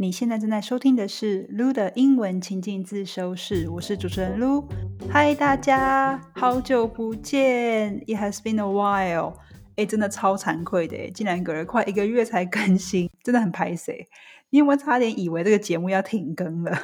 你现在正在收听的是 Lu 的英文情境自修室，我是主持人 Lu。嗨，大家，好久不见！It has been a while。哎，真的超惭愧的，竟然隔了快一个月才更新，真的很拍谁？你有没有差点以为这个节目要停更了？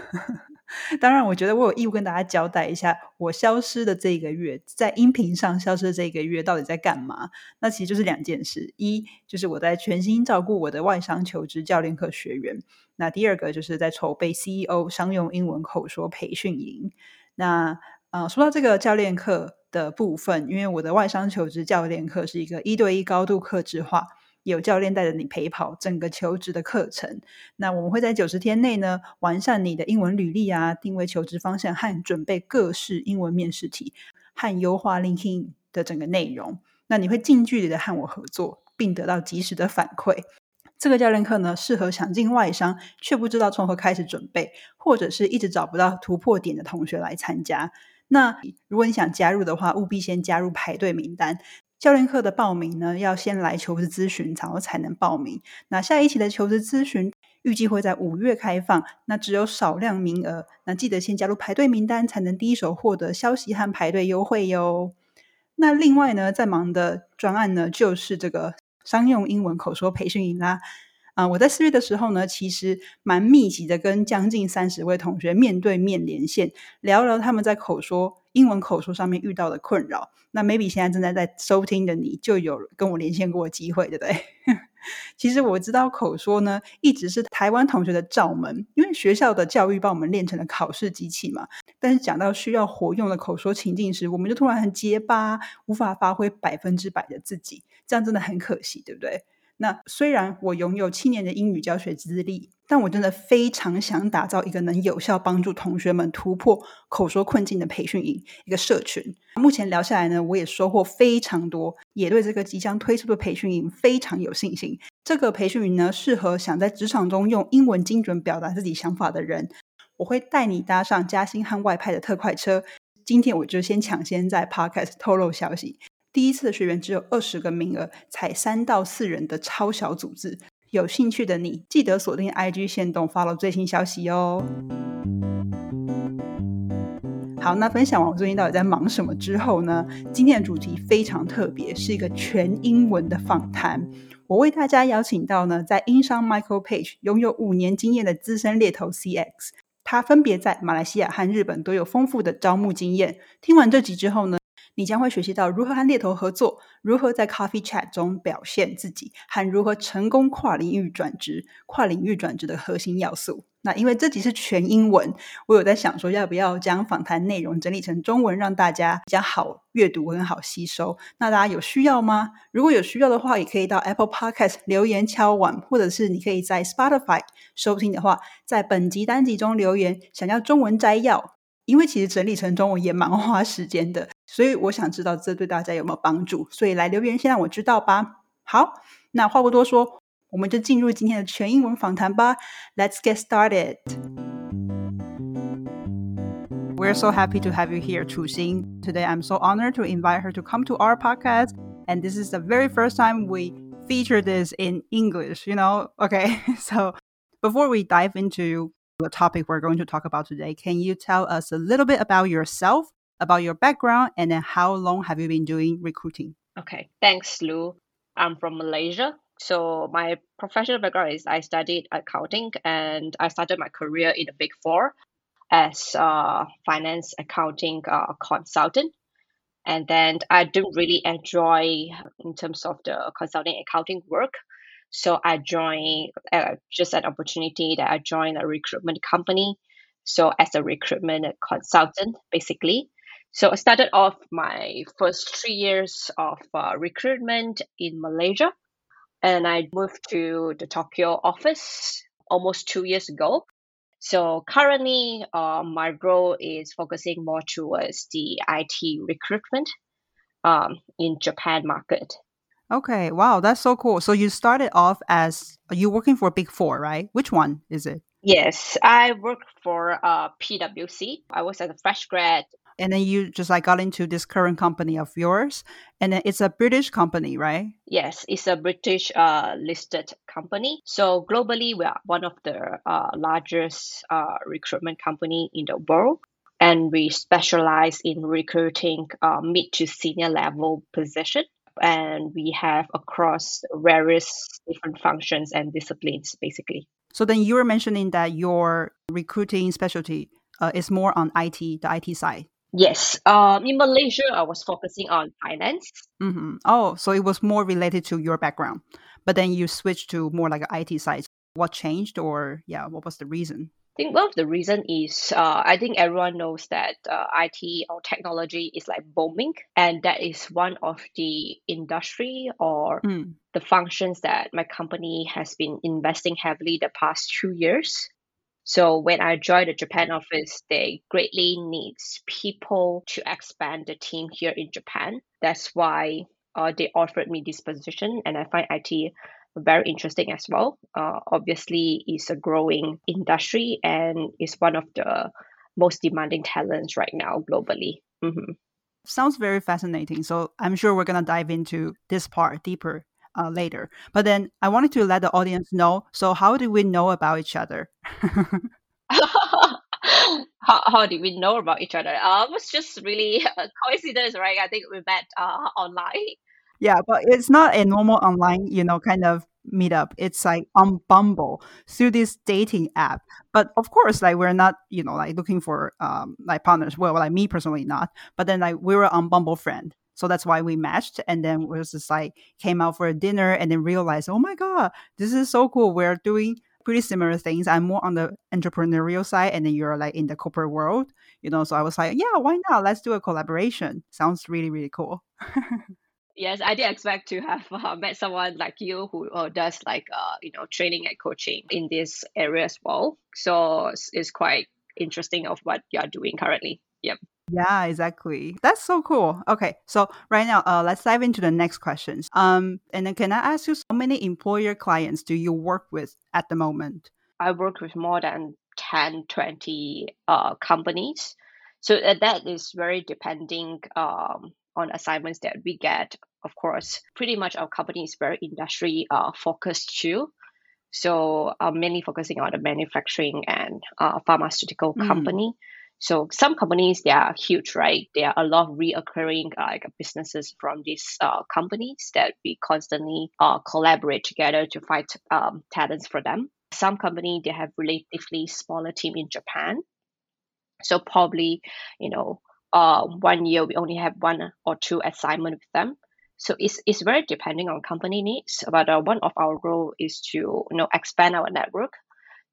当然，我觉得我有义务跟大家交代一下，我消失的这一个月，在音频上消失的这一个月到底在干嘛？那其实就是两件事：一就是我在全心照顾我的外商求职教练课学员；那第二个就是在筹备 CEO 商用英文口说培训营。那呃，说到这个教练课的部分，因为我的外商求职教练课是一个一对一高度克制化。有教练带着你陪跑整个求职的课程，那我们会在九十天内呢，完善你的英文履历啊，定位求职方向和准备各式英文面试题，和优化 LinkedIn 的整个内容。那你会近距离的和我合作，并得到及时的反馈。这个教练课呢，适合想进外商却不知道从何开始准备，或者是一直找不到突破点的同学来参加。那如果你想加入的话，务必先加入排队名单。教练课的报名呢，要先来求职咨询，然后才能报名。那下一期的求职咨询预计会在五月开放，那只有少量名额，那记得先加入排队名单，才能第一手获得消息和排队优惠哟。那另外呢，在忙的专案呢，就是这个商用英文口说培训营啦。啊，我在四月的时候呢，其实蛮密集的，跟将近三十位同学面对面连线，聊聊他们在口说英文口说上面遇到的困扰。那 maybe 现在正在在收听的你，就有跟我连线过的机会，对不对？其实我知道口说呢，一直是台湾同学的罩门，因为学校的教育把我们练成了考试机器嘛。但是讲到需要活用的口说情境时，我们就突然很结巴，无法发挥百分之百的自己，这样真的很可惜，对不对？那虽然我拥有七年的英语教学资历，但我真的非常想打造一个能有效帮助同学们突破口说困境的培训营，一个社群。目前聊下来呢，我也收获非常多，也对这个即将推出的培训营非常有信心。这个培训营呢，适合想在职场中用英文精准表达自己想法的人。我会带你搭上加薪和外派的特快车。今天我就先抢先在 Podcast 透露消息。第一次的学员只有二十个名额，才三到四人的超小组织。有兴趣的你，记得锁定 IG 线动，follow 最新消息哦。好，那分享完我最近到底在忙什么之后呢？今天的主题非常特别，是一个全英文的访谈。我为大家邀请到呢，在英商 Michael Page 拥有五年经验的资深猎头 CX，他分别在马来西亚和日本都有丰富的招募经验。听完这集之后呢？你将会学习到如何和猎头合作，如何在 Coffee Chat 中表现自己，和如何成功跨领域转职。跨领域转职的核心要素。那因为这集是全英文，我有在想说，要不要将访谈内容整理成中文，让大家比较好阅读，很好吸收。那大家有需要吗？如果有需要的话，也可以到 Apple Podcast 留言敲碗，或者是你可以在 Spotify 收听的话，在本集单集中留言，想要中文摘要。因为其实整理成中文也蛮花时间的，所以我想知道这对大家有没有帮助，所以来留言先让我知道吧。好，那话不多说，我们就进入今天的全英文访谈吧。Let's get started. We're so happy to have you here, Chu Xing. Today, I'm so honored to invite her to come to our podcast, and this is the very first time we feature this in English. You know, okay. So before we dive into the topic we're going to talk about today. Can you tell us a little bit about yourself, about your background, and then how long have you been doing recruiting? Okay, thanks, Lu. I'm from Malaysia. So my professional background is I studied accounting and I started my career in the Big Four as a finance accounting uh, consultant. And then I didn't really enjoy in terms of the consulting accounting work. So I joined uh, just an opportunity that I joined a recruitment company. So as a recruitment consultant, basically. So I started off my first three years of uh, recruitment in Malaysia, and I moved to the Tokyo office almost two years ago. So currently, uh, my role is focusing more towards the IT recruitment um, in Japan market. Okay, wow, that's so cool. So you started off as you working for Big Four, right? Which one is it? Yes, I work for uh, PwC. I was as a fresh grad. And then you just like got into this current company of yours, and then it's a British company, right? Yes, it's a British uh, listed company. So globally, we are one of the uh, largest uh, recruitment company in the world, and we specialize in recruiting uh, mid to senior level position. And we have across various different functions and disciplines, basically. So then you were mentioning that your recruiting specialty uh, is more on IT, the IT side. Yes. Um, in Malaysia, I was focusing on finance. Mm-hmm. Oh, so it was more related to your background, but then you switched to more like an IT side. What changed, or yeah, what was the reason? I think one of the reason is uh, I think everyone knows that uh, IT or technology is like booming, and that is one of the industry or Mm. the functions that my company has been investing heavily the past two years. So when I joined the Japan office, they greatly needs people to expand the team here in Japan. That's why uh, they offered me this position, and I find IT very interesting as well. Uh, obviously, it's a growing industry and is one of the most demanding talents right now globally. Mhm. Sounds very fascinating. So I'm sure we're gonna dive into this part deeper uh, later. But then I wanted to let the audience know. So how did we know about each other? how, how did we know about each other? Uh, it was just really a coincidence, right? I think we met uh, online. Yeah, but it's not a normal online, you know, kind of meetup. It's like on Bumble through this dating app. But of course, like we're not, you know, like looking for um like partners. Well, like me personally not. But then like we were on Bumble friend. So that's why we matched and then we was just like came out for a dinner and then realized, oh my God, this is so cool. We're doing pretty similar things. I'm more on the entrepreneurial side and then you're like in the corporate world, you know. So I was like, yeah, why not? Let's do a collaboration. Sounds really, really cool. Yes, I did expect to have uh, met someone like you who uh, does like uh, you know training and coaching in this area as well. So it's, it's quite interesting of what you are doing currently. Yep. Yeah, exactly. That's so cool. Okay, so right now, uh, let's dive into the next questions. Um, and then can I ask you, how many employer clients do you work with at the moment? I work with more than 10, 20 uh, companies. So uh, that is very depending um, on assignments that we get. Of course, pretty much our company is very industry uh, focused too. So I'm mainly focusing on the manufacturing and uh, pharmaceutical Mm. company. So some companies they are huge, right? There are a lot of reoccurring like businesses from these uh, companies that we constantly uh, collaborate together to find um, talents for them. Some company they have relatively smaller team in Japan, so probably you know uh, one year we only have one or two assignment with them. So it's, it's very depending on company needs. But uh, one of our role is to you know expand our network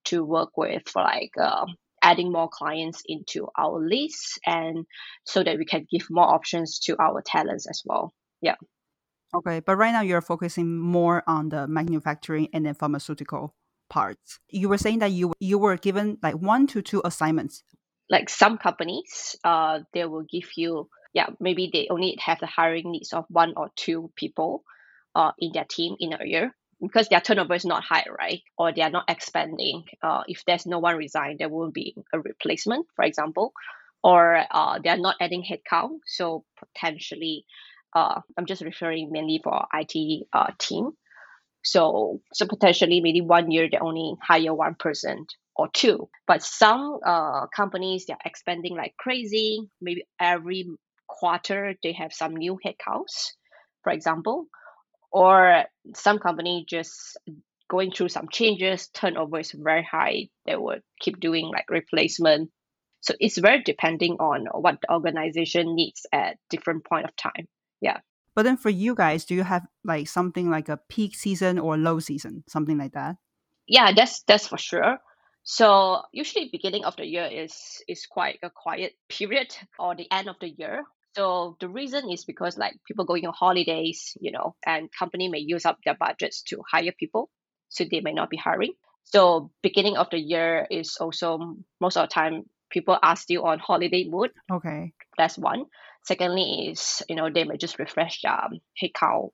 to work with like um adding more clients into our list and so that we can give more options to our talents as well. Yeah. Okay, but right now you're focusing more on the manufacturing and then pharmaceutical parts. You were saying that you you were given like one to two assignments. Like some companies, uh, they will give you yeah maybe they only have the hiring needs of one or two people, uh, in their team in a year because their turnover is not high, right? Or they are not expanding. Uh, if there's no one resign, there won't be a replacement, for example, or uh, they are not adding headcount. So potentially, uh, I'm just referring mainly for IT uh, team. So so potentially maybe one year they only hire one person or two. But some uh, companies they're expanding like crazy. Maybe every quarter they have some new headcounts, for example. Or some company just going through some changes, turnover is very high. They would keep doing like replacement. So it's very depending on what the organization needs at different point of time. Yeah. But then for you guys, do you have like something like a peak season or low season, something like that? yeah that's that's for sure so usually beginning of the year is is quite a quiet period or the end of the year so the reason is because like people going on holidays you know and company may use up their budgets to hire people so they may not be hiring so beginning of the year is also most of the time people are still on holiday mood Okay. that's one secondly is you know they may just refresh their um, headcount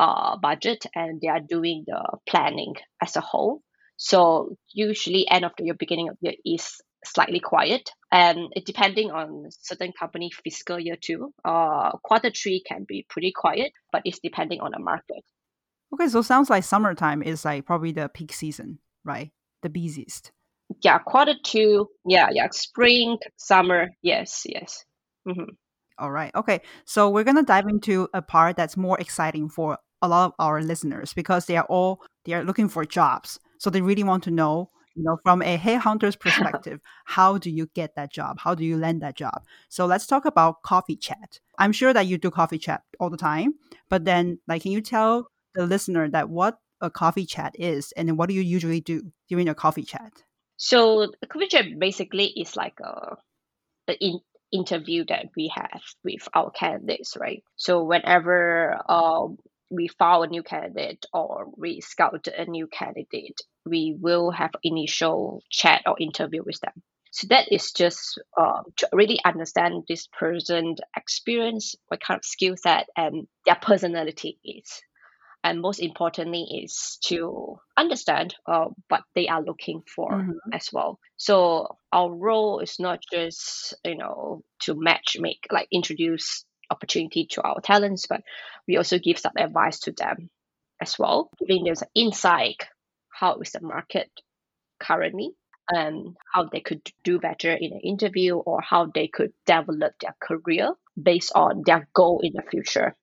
uh, budget and they are doing the planning as a whole. So usually end of the year, beginning of the year is slightly quiet. And depending on certain company fiscal year too. Uh, quarter three can be pretty quiet, but it's depending on the market. Okay, so sounds like summertime is like probably the peak season, right? The busiest. Yeah, quarter two. Yeah, yeah, spring, summer. Yes, yes. Mm-hmm. All right. Okay. So we're gonna dive into a part that's more exciting for a lot of our listeners because they are all they are looking for jobs. So they really want to know, you know, from a headhunter's perspective, how do you get that job? How do you land that job? So let's talk about coffee chat. I'm sure that you do coffee chat all the time, but then like can you tell the listener that what a coffee chat is and then what do you usually do during a coffee chat? So a coffee chat basically is like a, a in, interview that we have with our candidates, right? So whenever um, we found a new candidate or we scout a new candidate, we will have initial chat or interview with them. So that is just uh, to really understand this person's experience, what kind of skill set and their personality is and most importantly is to understand uh, what they are looking for mm-hmm. as well so our role is not just you know to match make like introduce opportunity to our talents but we also give some advice to them as well giving them some insight how is the market currently and how they could do better in an interview or how they could develop their career based on their goal in the future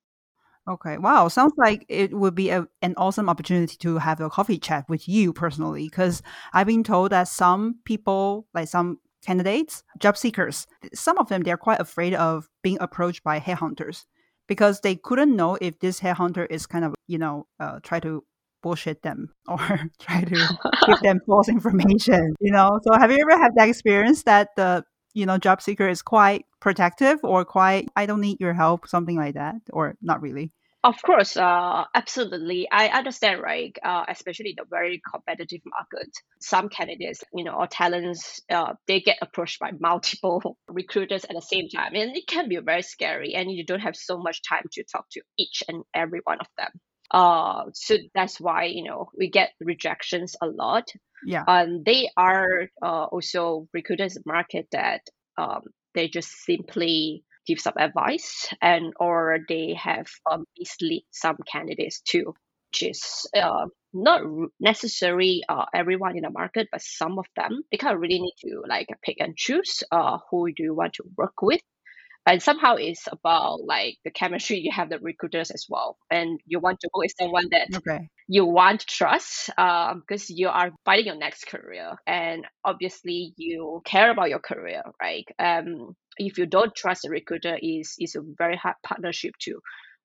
Okay. Wow. Sounds like it would be a, an awesome opportunity to have a coffee chat with you personally. Because I've been told that some people, like some candidates, job seekers, some of them, they're quite afraid of being approached by headhunters because they couldn't know if this headhunter is kind of, you know, uh, try to bullshit them or try to give them false information, you know? So have you ever had that experience that the you know job seeker is quite protective or quite i don't need your help something like that or not really of course, uh, absolutely. I understand, right? Uh, especially in the very competitive market. Some candidates, you know, or talents, uh, they get approached by multiple recruiters at the same time, and it can be very scary. And you don't have so much time to talk to each and every one of them. Uh, so that's why you know we get rejections a lot. Yeah. Um, they are uh, also recruiters market that um, they just simply give some advice and or they have um, mislead some candidates too which is uh, not necessarily uh, everyone in the market but some of them they kind of really need to like pick and choose uh, who do you want to work with and somehow it's about like the chemistry you have the recruiters as well. And you want to go with someone that okay. you want to trust um, because you are fighting your next career. And obviously you care about your career right? Um, if you don't trust a recruiter is is a very hard partnership to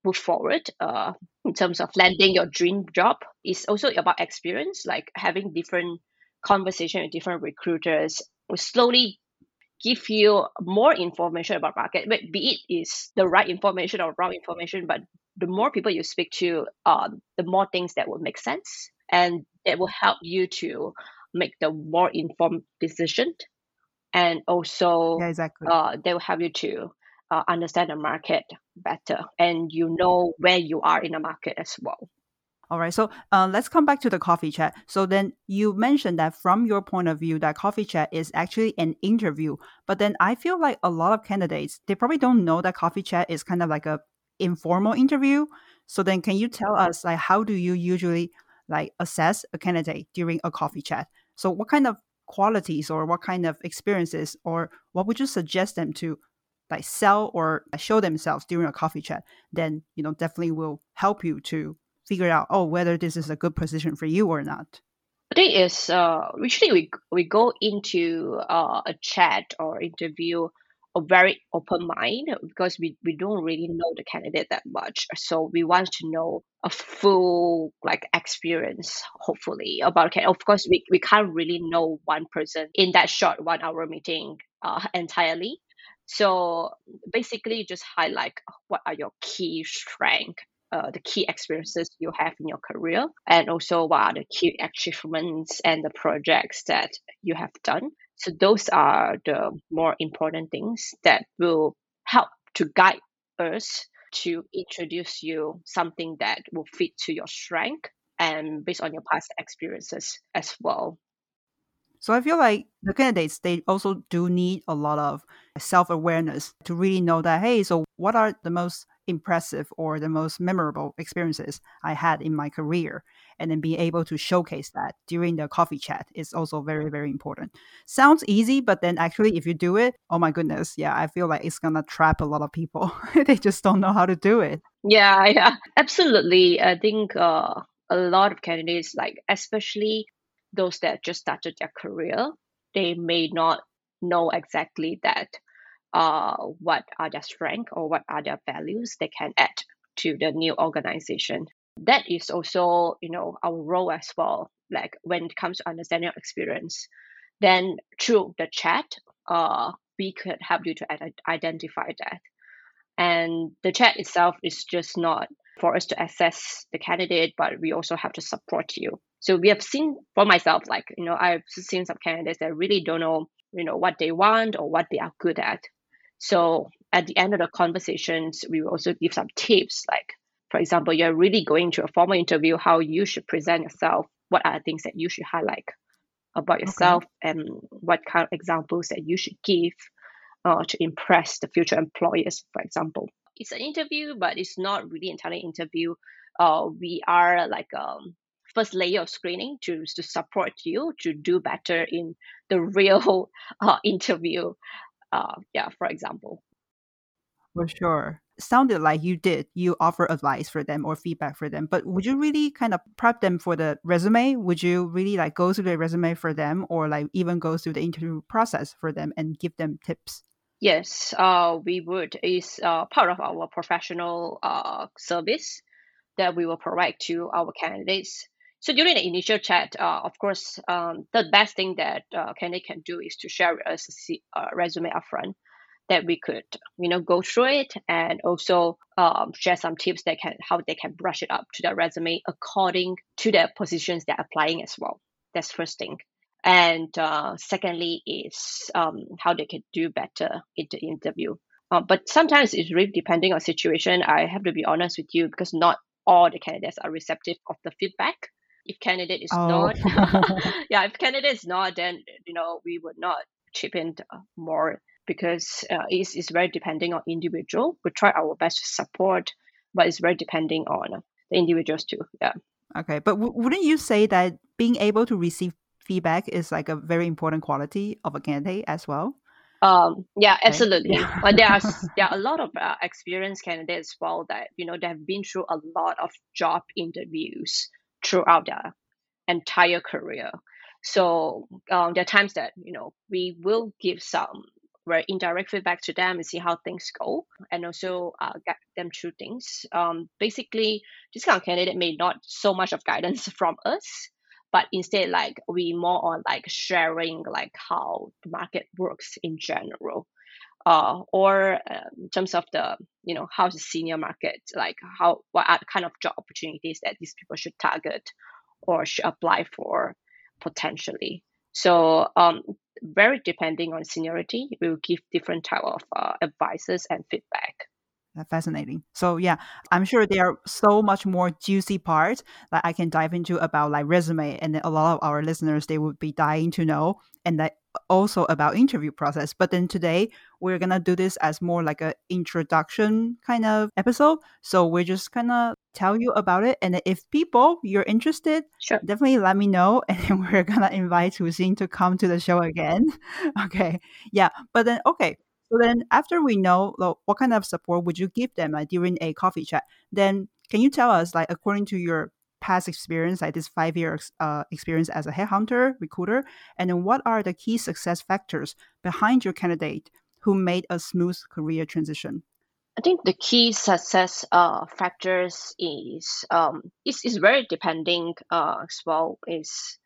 move forward. Uh, in terms of landing your dream job it's also about experience like having different conversation with different recruiters. Will slowly give you more information about market but be it is the right information or wrong information but the more people you speak to uh, the more things that will make sense and it will help you to make the more informed decision and also yeah, exactly. uh, they will help you to uh, understand the market better and you know where you are in the market as well all right. So uh, let's come back to the coffee chat. So then you mentioned that from your point of view, that coffee chat is actually an interview. But then I feel like a lot of candidates they probably don't know that coffee chat is kind of like a informal interview. So then can you tell us like how do you usually like assess a candidate during a coffee chat? So what kind of qualities or what kind of experiences or what would you suggest them to like sell or show themselves during a coffee chat? Then you know definitely will help you to figure out oh whether this is a good position for you or not I think is uh, usually we we go into uh, a chat or interview a very open mind because we, we don't really know the candidate that much. So we want to know a full like experience, hopefully, about okay. Of course, we, we can't really know one person in that short one hour meeting uh, entirely. So basically, just highlight what are your key strengths uh, the key experiences you have in your career and also what are the key achievements and the projects that you have done. So those are the more important things that will help to guide us to introduce you something that will fit to your strength and based on your past experiences as well. So I feel like the candidates they also do need a lot of self-awareness to really know that hey, so what are the most impressive or the most memorable experiences I had in my career and then being able to showcase that during the coffee chat is also very very important. Sounds easy but then actually if you do it, oh my goodness, yeah, I feel like it's going to trap a lot of people. they just don't know how to do it. Yeah, yeah. Absolutely. I think uh, a lot of candidates like especially those that just started their career, they may not know exactly that uh, what are their strengths or what are their values they can add to the new organization. That is also, you know, our role as well. Like when it comes to understanding your experience, then through the chat, uh, we could help you to identify that. And the chat itself is just not for us to assess the candidate, but we also have to support you. So we have seen for myself, like, you know, I've seen some candidates that really don't know, you know, what they want or what they are good at. So at the end of the conversations, we will also give some tips like, for example, you're really going to a formal interview, how you should present yourself, what are the things that you should highlight about yourself, okay. and what kind of examples that you should give uh, to impress the future employers, for example. It's an interview, but it's not really entirely an interview. Uh, we are like um, first layer of screening to, to support you to do better in the real uh, interview uh, yeah, for example. For sure. Sounded like you did. You offer advice for them or feedback for them. But would you really kind of prep them for the resume? Would you really like go through the resume for them or like even go through the interview process for them and give them tips? Yes, uh, we would. It's uh, part of our professional uh, service that we will provide to our candidates. So during the initial chat, uh, of course, um, the best thing that uh, candidate can do is to share a uh, resume upfront that we could, you know, go through it and also um, share some tips that can how they can brush it up to their resume according to the positions they're applying as well. That's first thing. And uh, secondly is um, how they can do better in the interview. Uh, but sometimes it's really depending on situation. I have to be honest with you because not all the candidates are receptive of the feedback if candidate is oh. not yeah if candidate is not then you know we would not chip in more because uh, it's, it's very depending on individual we try our best to support but it's very depending on the individuals too yeah okay but w- wouldn't you say that being able to receive feedback is like a very important quality of a candidate as well um, yeah, absolutely. Yeah. but there are there are a lot of uh, experienced candidates as well that you know they have been through a lot of job interviews throughout their entire career. So um, there are times that you know we will give some very indirect feedback to them and see how things go, and also uh, get them through things. Um, basically, this kind of candidate may not so much of guidance from us, but instead like we more on like sharing like how the market works in general uh, or uh, in terms of the you know how's the senior market like how what are the kind of job opportunities that these people should target or should apply for potentially. So um, very depending on seniority we will give different type of uh, advices and feedback fascinating. So yeah, I'm sure there are so much more juicy parts that I can dive into about like resume, and a lot of our listeners they would be dying to know, and that also about interview process. But then today we're gonna do this as more like a introduction kind of episode. So we're just gonna tell you about it, and if people you're interested, sure. definitely let me know, and then we're gonna invite Huxin to come to the show again. okay, yeah. But then okay, so then after we know what kind of support would you give them like, during a coffee chat, then can you tell us like according to your past experience, like this five years uh, experience as a headhunter, recruiter, and then what are the key success factors behind your candidate who made a smooth career transition? I think the key success uh, factors is um, is, is very depending uh, as well is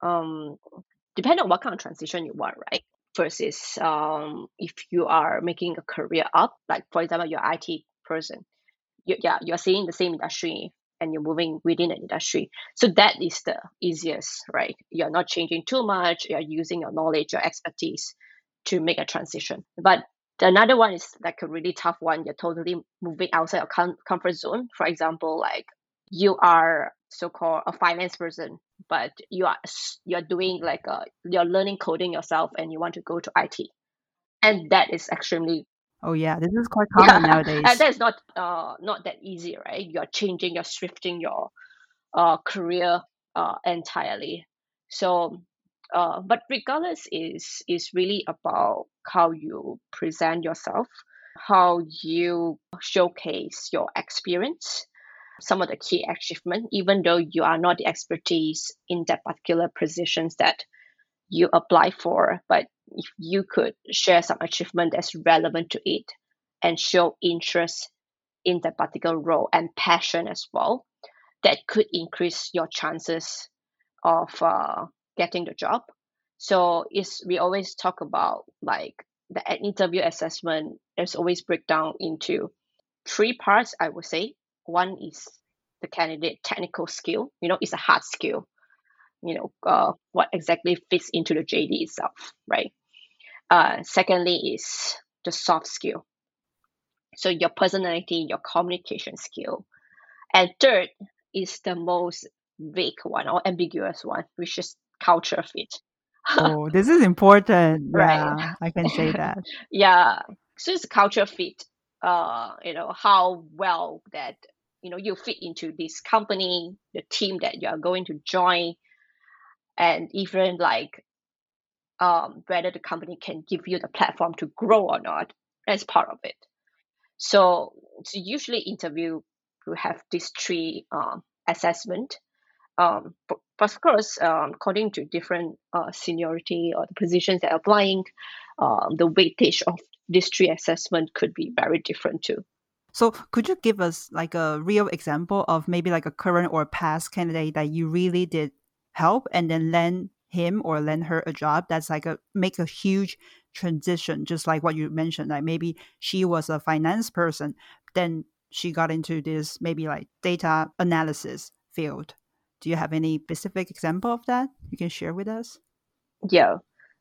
um, depending on what kind of transition you want, right? Versus um, if you are making a career up, like for example, you're IT person, you, yeah, you're seeing the same industry and you're moving within an industry. So that is the easiest, right? You're not changing too much. You're using your knowledge, your expertise to make a transition. But another one is like a really tough one. You're totally moving outside your com- comfort zone. For example, like you are so-called a finance person but you are you're doing like a, you're learning coding yourself and you want to go to IT, and that is extremely Oh yeah, this is quite common yeah, nowadays. and that's not uh not that easy, right? You're changing, you're shifting your uh career uh entirely. So uh but regardless is is really about how you present yourself, how you showcase your experience, some of the key achievement, even though you are not the expertise in that particular positions that you apply for, but if you could share some achievement that's relevant to it and show interest in that particular role and passion as well, that could increase your chances of uh, getting the job. So is we always talk about like the interview assessment is always break down into three parts. I would say one is the candidate technical skill. You know, it's a hard skill. You know, uh, what exactly fits into the JD itself, right? Uh, secondly is the soft skill. So your personality, your communication skill. And third is the most vague one or ambiguous one, which is culture fit. oh, this is important. Right. Yeah, I can say that. yeah. So it's culture fit. Uh, you know, how well that you know you fit into this company, the team that you are going to join, and even like um, whether the company can give you the platform to grow or not as part of it. So, so usually interview will have these three um, assessment. Um, but, of course, um, according to different uh, seniority or the positions they're applying, um, the weightage of three assessment could be very different too. So, could you give us like a real example of maybe like a current or past candidate that you really did help and then land him or lend her a job that's like a make a huge transition just like what you mentioned like maybe she was a finance person then she got into this maybe like data analysis field. Do you have any specific example of that you can share with us? Yeah.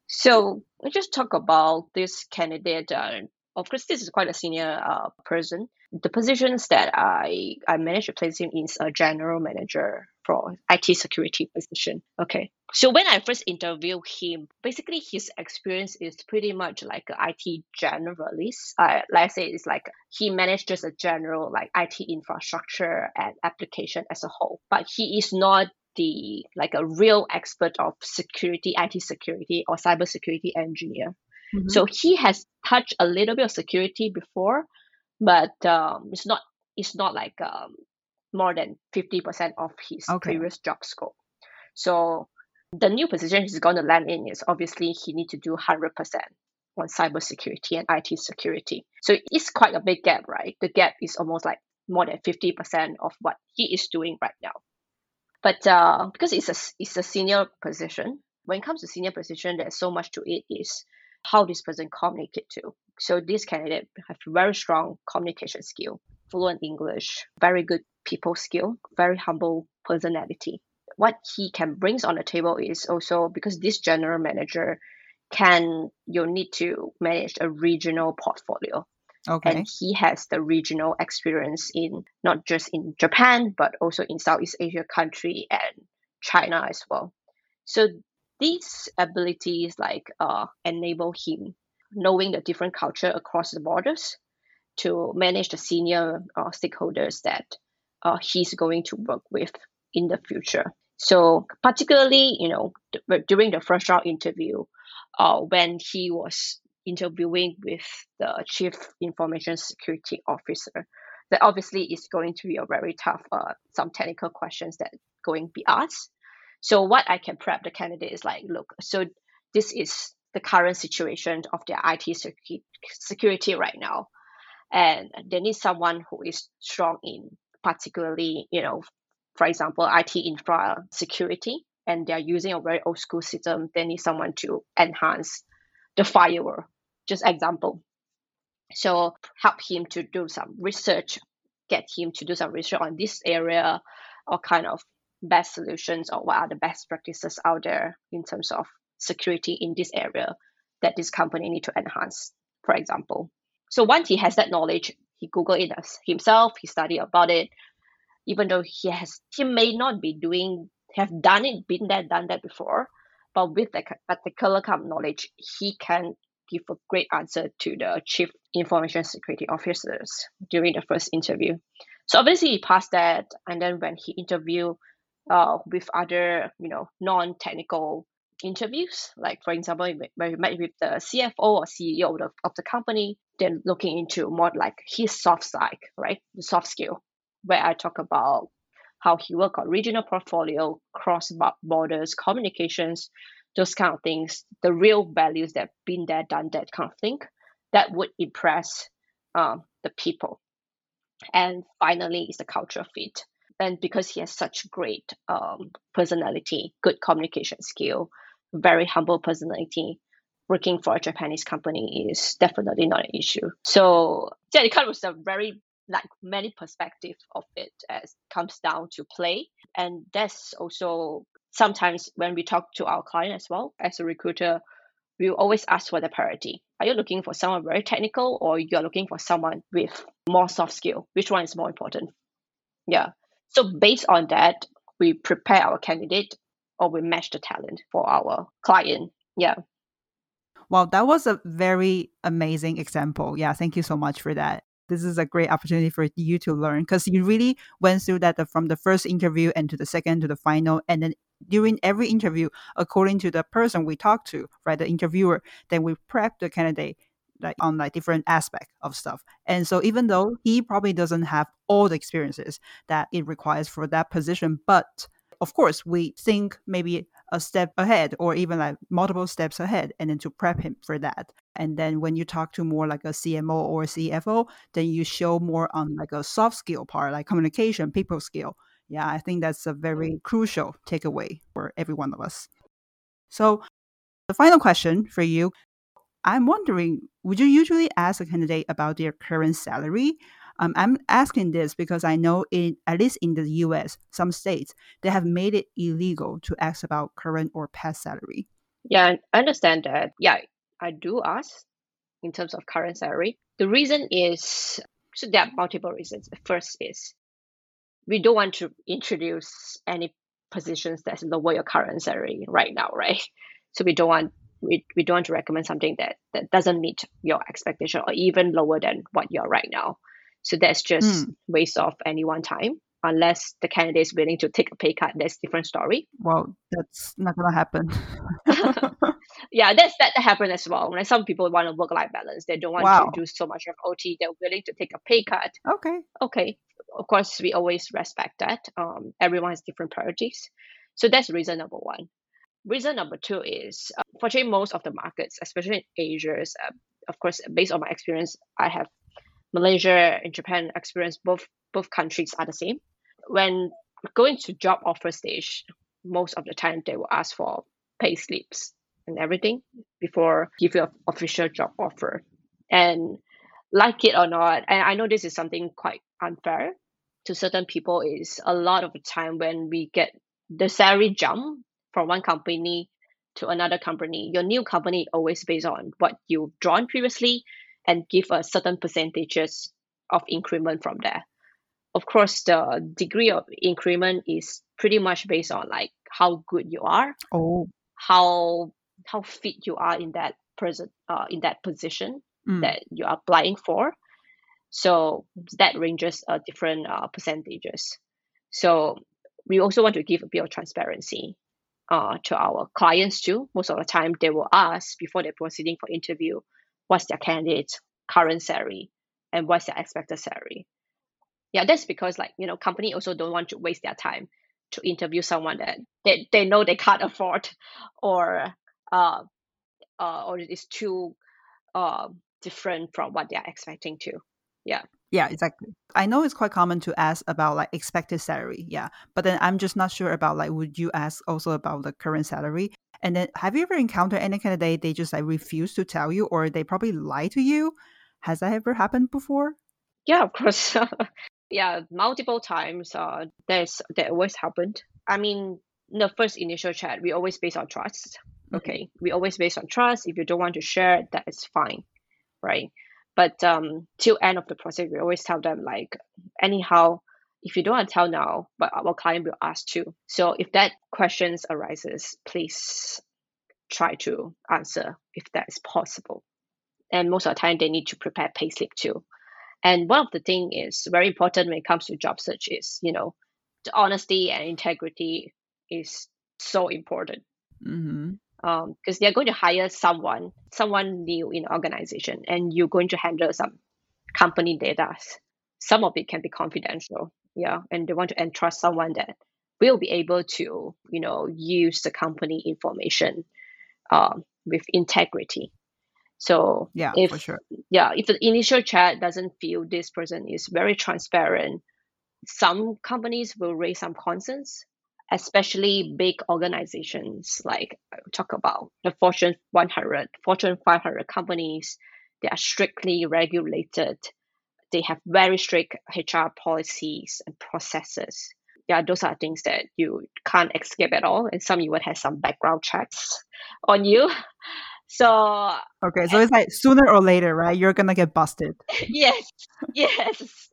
So let's just talk about this candidate uh, of course this is quite a senior uh, person the positions that i i managed to place him in is a general manager for IT security position. Okay. So when I first interviewed him, basically his experience is pretty much like an IT generalist. Uh, let's say it's like he managed just a general like IT infrastructure and application as a whole, but he is not the like a real expert of security, IT security or cybersecurity engineer. Mm-hmm. So he has touched a little bit of security before, but um, it's not it's not like um, more than 50% of his okay. previous job scope. So the new position he's going to land in is obviously he need to do 100% on cybersecurity and IT security. So it's quite a big gap, right? The gap is almost like more than 50% of what he is doing right now. But uh, because it's a, it's a senior position, when it comes to senior position, there's so much to it is how this person communicate to. So this candidate have very strong communication skill, fluent English, very good people skill, very humble personality. What he can brings on the table is also because this general manager can you need to manage a regional portfolio. Okay. And he has the regional experience in not just in Japan but also in Southeast Asia country and China as well. So these abilities like uh, enable him knowing the different culture across the borders to manage the senior uh, stakeholders that uh, he's going to work with in the future. So particularly, you know, th- during the first round interview, uh, when he was interviewing with the chief information security officer, that obviously is going to be a very tough, uh, some technical questions that going to be asked. So what I can prep the candidate is like, look, so this is the current situation of their IT security right now, and they need someone who is strong in particularly, you know, for example, IT infra security, and they're using a very old school system, they need someone to enhance the firewall. Just example. So help him to do some research, get him to do some research on this area, or kind of best solutions or what are the best practices out there in terms of security in this area that this company need to enhance, for example. So once he has that knowledge, he Google it himself, he study about it. Even though he has he may not be doing have done it, been there, done that before, but with that particular kind of knowledge, he can give a great answer to the chief information security officers during the first interview. So obviously he passed that, and then when he interviewed uh, with other, you know, non-technical interviews, like for example, when we met with the CFO or CEO of the, of the company, then looking into more like his soft side, right, the soft skill, where I talk about how he work on regional portfolio, cross borders, communications, those kind of things, the real values that been there, done that kind of thing, that would impress um, the people. And finally, is the culture fit. And because he has such great um, personality, good communication skill, very humble personality, working for a Japanese company is definitely not an issue. So yeah, it was a very like many perspective of it as comes down to play. And that's also sometimes when we talk to our client as well as a recruiter, we always ask for the priority. Are you looking for someone very technical or you're looking for someone with more soft skill? Which one is more important? Yeah. So based on that, we prepare our candidate or we match the talent for our client. Yeah. Wow, that was a very amazing example. Yeah, thank you so much for that this is a great opportunity for you to learn because you really went through that from the first interview and to the second to the final and then during every interview according to the person we talk to right? The interviewer then we prep the candidate like on like different aspect of stuff. And so even though he probably doesn't have all the experiences that it requires for that position but of course we think maybe a step ahead or even like multiple steps ahead and then to prep him for that. And then when you talk to more like a cmo or cfo then you show more on like a soft skill part like communication people skill yeah i think that's a very crucial takeaway for every one of us so the final question for you i'm wondering would you usually ask a candidate about their current salary um, I'm asking this because I know in at least in the U.S., some states they have made it illegal to ask about current or past salary. Yeah, I understand that. Yeah, I do ask in terms of current salary. The reason is so there are multiple reasons. The first is we don't want to introduce any positions that's lower your current salary right now, right? So we don't want we, we don't want to recommend something that, that doesn't meet your expectation or even lower than what you're right now. So that's just mm. waste of anyone's time. Unless the candidate is willing to take a pay cut, that's different story. Well, that's not gonna happen. yeah, that's that happen as well. Like some people want a work life balance. They don't want wow. to do so much of OT. They're willing to take a pay cut. Okay. Okay. Of course, we always respect that. Um, everyone has different priorities. So that's reason number one. Reason number two is, uh, fortunately, most of the markets, especially in Asia, uh, of course, based on my experience, I have Malaysia and Japan experience both both countries are the same. When going to job offer stage, most of the time they will ask for pay slips and everything before give you an official job offer. And like it or not, and I know this is something quite unfair to certain people, is a lot of the time when we get the salary jump from one company to another company, your new company always based on what you've drawn previously and give a certain percentages of increment from there. Of course, the degree of increment is pretty much based on like how good you are, oh, how how fit you are in that present uh, in that position mm. that you are applying for. So that ranges uh, different uh, percentages. So we also want to give a bit of transparency uh, to our clients too. Most of the time, they will ask before they're proceeding for interview, what's their candidate's current salary and what's their expected salary. Yeah, that's because like, you know, company also don't want to waste their time to interview someone that they, they know they can't afford or uh, uh or it's too uh different from what they're expecting to. Yeah. Yeah, exactly. I know it's quite common to ask about like expected salary. Yeah. But then I'm just not sure about like would you ask also about the current salary? And then have you ever encountered any kind candidate they just like refuse to tell you or they probably lie to you? Has that ever happened before? Yeah, of course. yeah, multiple times. Uh, there's that always happened. I mean, the first initial chat, we always based on trust. Mm-hmm. Okay, we always based on trust. If you don't want to share, that is fine, right? But um, till end of the process, we always tell them like, anyhow, if you don't want to tell now, but our client will ask too. So if that questions arises, please try to answer if that is possible. And most of the time, they need to prepare payslip too. And one of the thing is very important when it comes to job search is you know, the honesty and integrity is so important. Mm-hmm. Um, because they're going to hire someone, someone new in the organization, and you're going to handle some company data. Some of it can be confidential, yeah, and they want to entrust someone that will be able to, you know, use the company information um, with integrity. So Yeah, if for sure. yeah, if the initial chat doesn't feel this person is very transparent, some companies will raise some concerns, especially big organizations like talk about the Fortune 100, Fortune 500 companies. They are strictly regulated. They have very strict HR policies and processes. Yeah, those are things that you can't escape at all. And some even have some background checks on you. So Okay, so it's like sooner or later, right? You're gonna get busted. yes, yes,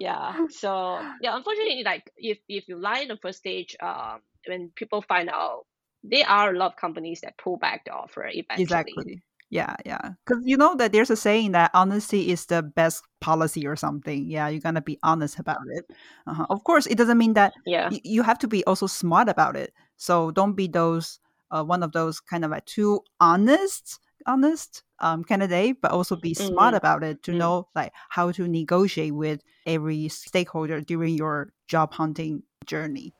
yeah. So yeah, unfortunately, like if if you lie in the first stage, um, when people find out, there are a lot of companies that pull back the offer eventually. Exactly. Yeah, yeah. Because you know that there's a saying that honesty is the best policy or something. Yeah, you're gonna be honest about it. Uh-huh. Of course, it doesn't mean that Yeah, y- you have to be also smart about it. So don't be those uh, one of those kind of like too honest, honest um candidate, but also be smart Mm, about it to mm. know like how to negotiate with every stakeholder during your job hunting journey.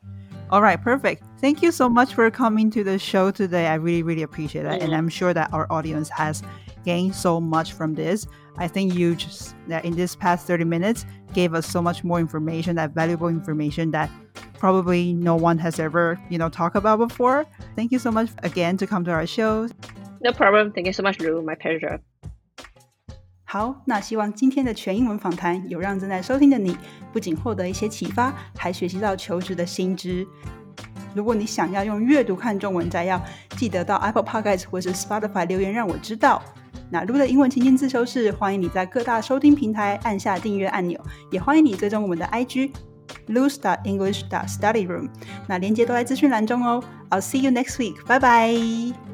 All right, perfect. Thank you so much for coming to the show today. I really, really appreciate it. And Mhm. I'm sure that our audience has gained so much from this. I think you just, that in this past 30 minutes, gave us so much more information, that valuable information that probably no one has ever, you know, talked about before. Thank you so much again to come to our show. No problem. Thank you so much, Lu. My pleasure. 好，那希望今天的全英文访谈有让正在收听的你不仅获得一些启发，还学习到求职的新知。如果你想要用阅读看中文摘要，记得到 Apple Podcast 或是 Spotify 留言让我知道。那录的英文情境自修室，欢迎你在各大收听平台按下订阅按钮，也欢迎你追踪我们的 IG lose English Study Room。那连接都在资讯栏中哦。I'll see you next week，拜拜。